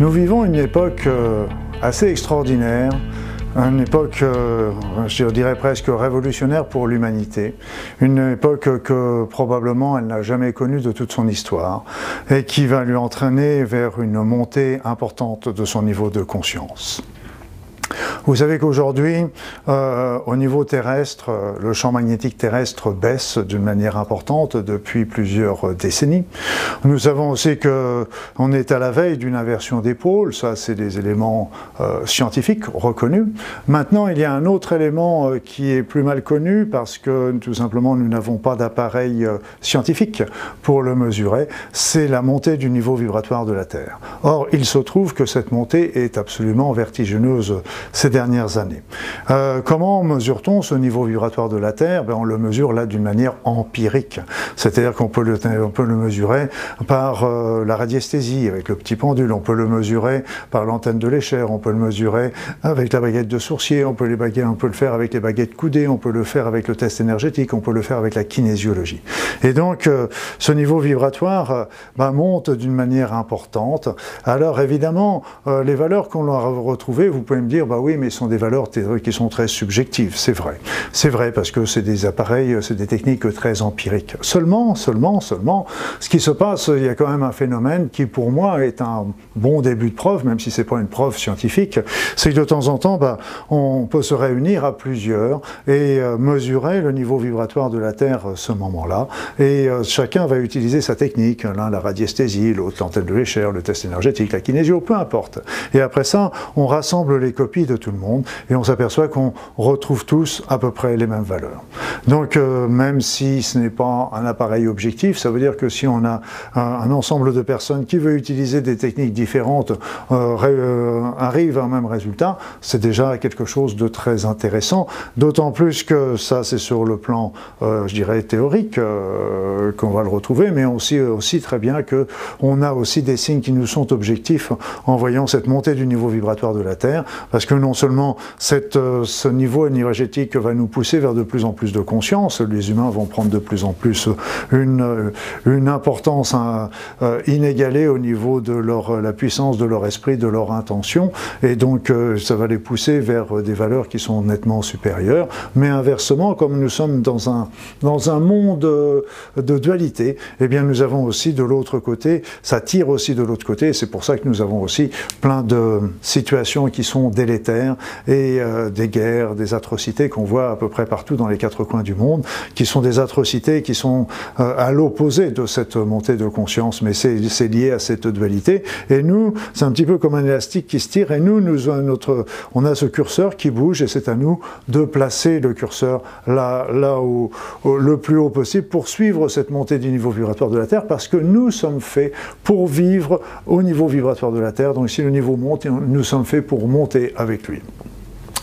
Nous vivons une époque euh, assez extraordinaire, une époque, euh, je dirais presque révolutionnaire pour l'humanité, une époque que probablement elle n'a jamais connue de toute son histoire et qui va lui entraîner vers une montée importante de son niveau de conscience. Vous savez qu'aujourd'hui, euh, au niveau terrestre, euh, le champ magnétique terrestre baisse d'une manière importante depuis plusieurs décennies. Nous savons aussi que on est à la veille d'une inversion des pôles, ça c'est des éléments euh, scientifiques reconnus. Maintenant, il y a un autre élément euh, qui est plus mal connu parce que tout simplement nous n'avons pas d'appareil euh, scientifique pour le mesurer, c'est la montée du niveau vibratoire de la Terre. Or, il se trouve que cette montée est absolument vertigineuse dernières années. Euh, comment mesure-t-on ce niveau vibratoire de la Terre? Ben, On le mesure là d'une manière empirique, c'est-à-dire qu'on peut peut le mesurer par euh, la radiesthésie avec le petit pendule, on peut le mesurer par l'antenne de l'échelle, on peut le mesurer avec la baguette de sourcier, on peut, les baguettes, on peut le faire avec les baguettes coudées, on peut le faire avec le test énergétique, on peut le faire avec la kinésiologie. Et donc, euh, ce niveau vibratoire ben, monte d'une manière importante. Alors, évidemment, les valeurs qu'on a retrouvées, vous pouvez me dire, bah oui, mais ce sont des valeurs qui sont très subjectives. C'est vrai. C'est vrai parce que c'est des appareils, c'est des techniques très empiriques. Seulement, seulement, seulement, ce qui se passe, il y a quand même un phénomène qui, pour moi, est un bon début de preuve, même si c'est pas une preuve scientifique, c'est que de temps en temps, bah, on peut se réunir à plusieurs et euh, mesurer le niveau vibratoire de la Terre à ce moment-là. Et euh, chacun va utiliser sa technique, l'un la radiesthésie, l'autre l'antenne de l'échelle, le test énergétique, la kinésio, peu importe. Et après ça, on rassemble les copies de tout le monde et on s'aperçoit qu'on retrouve tous à peu près les mêmes valeurs. Donc, euh, même si ce n'est pas un appareil objectif, ça veut dire que si on a un, ensemble de personnes qui veut utiliser des techniques différentes, euh, euh, arrive à un même résultat, c'est déjà quelque chose de très intéressant. D'autant plus que ça, c'est sur le plan, je dirais, théorique qu'on va le retrouver, mais aussi, aussi très bien que on a aussi des signes qui nous sont objectifs en voyant cette montée du niveau vibratoire de la Terre, parce que non seulement cette, ce niveau énergétique va nous pousser vers de plus en plus de conscience, les humains vont prendre de plus en plus une, une importance euh, inégalée au niveau de la puissance de leur esprit, de leur intention, et donc euh, ça va les pousser vers euh, des valeurs qui sont nettement supérieures. Mais inversement, comme nous sommes dans un, dans un monde de dualité, eh bien nous avons aussi de l'autre côté, ça tire aussi de l'autre côté, c'est pour ça que nous avons aussi plein de situations qui sont délétères et euh, guerres, des atrocités qu'on voit à peu près partout dans les quatre coins du monde, qui sont des atrocités qui sont euh, à l'opposé de cette montée de conscience, mais c'est lié à cette dualité. Et nous, c'est un petit peu comme un élastique qui se tire, et nous, on a ce curseur qui bouge, et c'est à nous de placer le curseur là, où, au- le plus haut possible pour suivre cette montée du niveau vibratoire de la Terre, parce que nous sommes faits pour vivre au niveau vibratoire de la Terre. Donc si le niveau monte, nous sommes faits pour monter avec lui.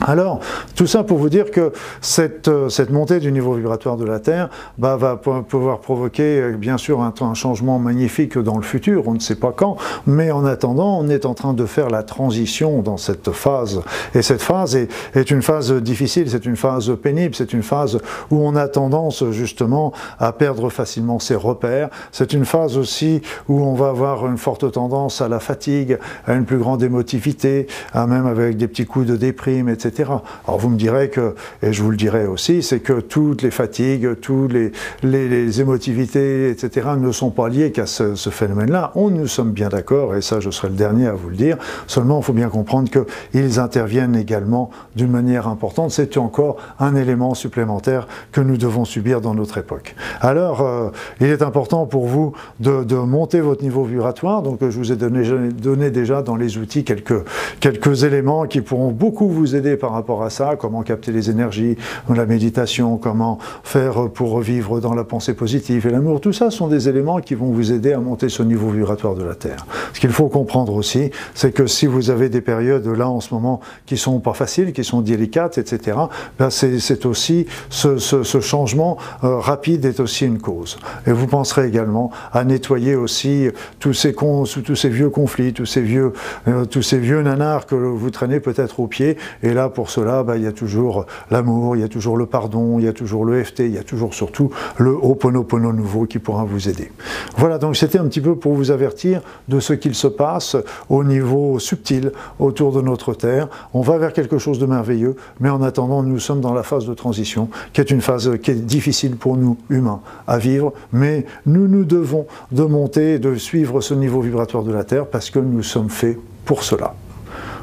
Alors, tout ça pour vous dire que cette, euh, montée du niveau vibratoire de la Terre bah, va po- pouvoir provoquer, euh, bien sûr, un, changement magnifique dans le futur, on ne sait pas quand, mais en attendant, on est en train de faire la transition dans cette phase. Et cette phase est, est une phase difficile, c'est une phase pénible, c'est une phase où on a tendance, justement, à perdre facilement ses repères. C'est une phase aussi où on va avoir une forte tendance à la fatigue, à une plus grande émotivité, à même avec des petits coups de déprime, etc. Alors vous me direz que, et je vous le dirai aussi, c'est que toutes les fatigues, toutes les, les, émotivités, etc. ne sont pas liées qu'à ce, phénomène-là. On nous sommes bien d'accord, et ça je serai le dernier à vous le dire. Seulement, il faut bien comprendre qu'ils interviennent également d'une manière importante. C'est encore un élément supplémentaire que nous devons subir dans notre époque. Alors, euh, il est important pour vous de, de monter votre niveau vibratoire. Donc, je vous ai donné, donné déjà dans les outils quelques, quelques éléments qui pourront beaucoup vous aider rapport à ça. Comment capter les énergies, la méditation, comment faire pour vivre dans la pensée positive et l'amour. Tout ça sont des éléments qui vont vous aider à monter ce niveau vibratoire de la Terre. Ce qu'il faut comprendre aussi, c'est que si vous avez des périodes là en ce moment qui sont pas faciles, qui sont délicates, etc., ben c'est aussi ce changement euh, rapide est aussi une cause. Et vous penserez également à nettoyer aussi tous ces, cons, tous ces vieux conflits, tous ces vieux, euh, tous ces vieux nanars que vous traînez peut-être au pied. Et là, pour cela, bah, il y a toujours l'amour, il y a toujours le pardon, il y a toujours le FT, il y a toujours surtout le Ho'oponopono nouveau qui pourra vous aider. Voilà, donc c'était un petit peu pour vous avertir de ce qu'il se passe au niveau subtil autour de notre Terre. On va vers quelque chose de merveilleux, mais en attendant, nous sommes dans la phase de transition, qui est une phase qui est difficile pour nous, humains, à vivre, mais nous nous devons de monter, de suivre ce niveau vibratoire de la Terre, parce que nous sommes faits pour cela.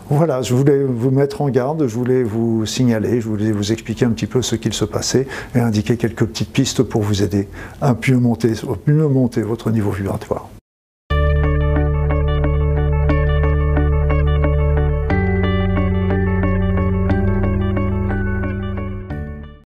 Voilà, je voulais vous mettre en garde, je voulais vous signaler, je voulais vous expliquer un petit peu ce qu'il se passait et indiquer quelques petites pistes pour vous aider à mieux monter, votre niveau vibratoire.